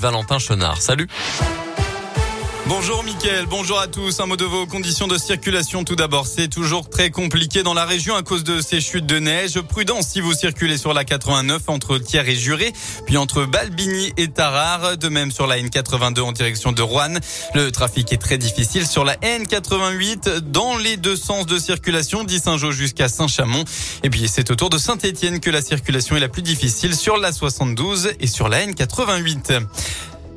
Valentin Chenard. Salut. Bonjour Mickaël, bonjour à tous. Un mot de vos conditions de circulation tout d'abord. C'est toujours très compliqué dans la région à cause de ces chutes de neige. Prudence si vous circulez sur la 89 entre Thiers et Juré, puis entre Balbigny et Tarare. De même sur la N82 en direction de Rouen. Le trafic est très difficile sur la N88 dans les deux sens de circulation, dit Saint-Jean jusqu'à Saint-Chamond. Et puis c'est autour de Saint-Étienne que la circulation est la plus difficile sur la 72 et sur la N88.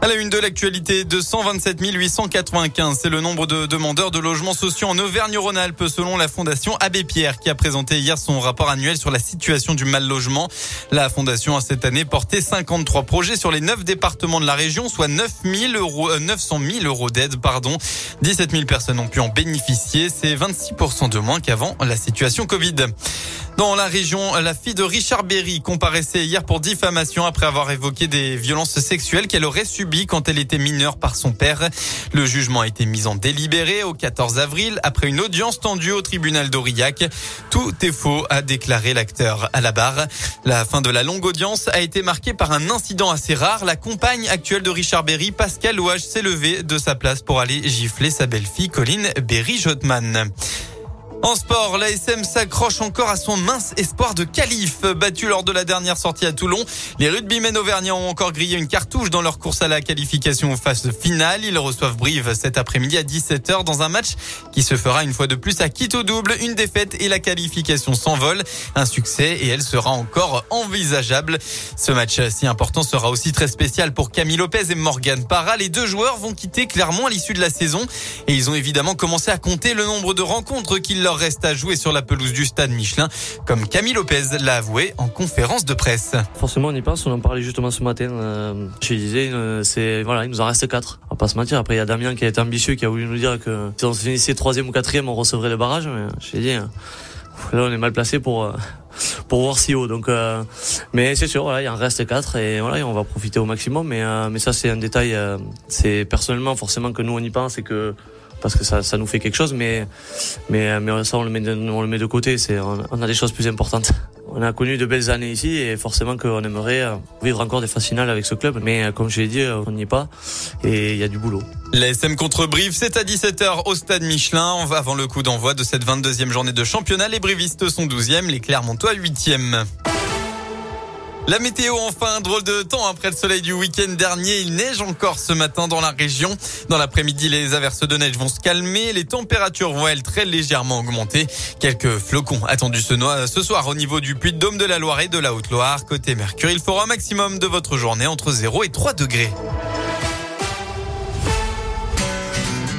À la une de l'actualité, 227 895, c'est le nombre de demandeurs de logements sociaux en Auvergne-Rhône-Alpes selon la Fondation Abbé Pierre qui a présenté hier son rapport annuel sur la situation du mal logement. La Fondation a cette année porté 53 projets sur les 9 départements de la région, soit 9 000 euros, 900 000 euros d'aide, pardon. 17 000 personnes ont pu en bénéficier. C'est 26% de moins qu'avant la situation Covid. Dans la région, la fille de Richard Berry comparaissait hier pour diffamation après avoir évoqué des violences sexuelles qu'elle aurait subies quand elle était mineure par son père. Le jugement a été mis en délibéré au 14 avril après une audience tendue au tribunal d'Aurillac. Tout est faux, a déclaré l'acteur à la barre. La fin de la longue audience a été marquée par un incident assez rare. La compagne actuelle de Richard Berry, Pascal Ouage, s'est levée de sa place pour aller gifler sa belle-fille Colline Berry-Jotman. En sport, l'ASM s'accroche encore à son mince espoir de qualif. Battu lors de la dernière sortie à Toulon, les rugbymen auvergnats ont encore grillé une cartouche dans leur course à la qualification aux phases finales. Ils reçoivent Brive cet après-midi à 17h dans un match qui se fera une fois de plus à Quito double. Une défaite et la qualification s'envole. Un succès et elle sera encore envisageable. Ce match si important sera aussi très spécial pour Camille Lopez et Morgan Parra. Les deux joueurs vont quitter clairement à l'issue de la saison et ils ont évidemment commencé à compter le nombre de rencontres qu'ils leur reste à jouer sur la pelouse du stade Michelin, comme Camille Lopez l'a avoué en conférence de presse. Forcément, on y pense. On en parlait justement ce matin. Euh, je disais, euh, c'est voilà, il nous en reste quatre. On va pas se mentir. Après, il y a Damien qui a été ambitieux, qui a voulu nous dire que si on finissait troisième ou quatrième, on recevrait le barrage. Mais j'ai dit, euh, là, on est mal placé pour. Euh, pour voir si haut donc mais c'est sûr voilà il en reste quatre et voilà on va profiter au maximum mais mais ça c'est un détail c'est personnellement forcément que nous on y pense et que parce que ça, ça nous fait quelque chose, mais, mais, mais ça, on le met de, on le met de côté. On, a des choses plus importantes. On a connu de belles années ici et forcément qu'on aimerait euh, vivre encore des finales avec ce club. Mais euh, comme je l'ai dit, euh, on n'y est pas et il y a du boulot. L'ASM contre Brive, c'est à 17h au stade Michelin. Avant le coup d'envoi de cette 22e journée de championnat, les Brivistes sont 12e, les Clermontois 8e. La météo enfin, drôle de temps après le soleil du week-end dernier. Il neige encore ce matin dans la région. Dans l'après-midi, les averses de neige vont se calmer. Les températures vont, elles, très légèrement augmenter. Quelques flocons attendus ce soir au niveau du puits de Dôme de la Loire et de la Haute-Loire. Côté Mercure, il fera un maximum de votre journée entre 0 et 3 degrés.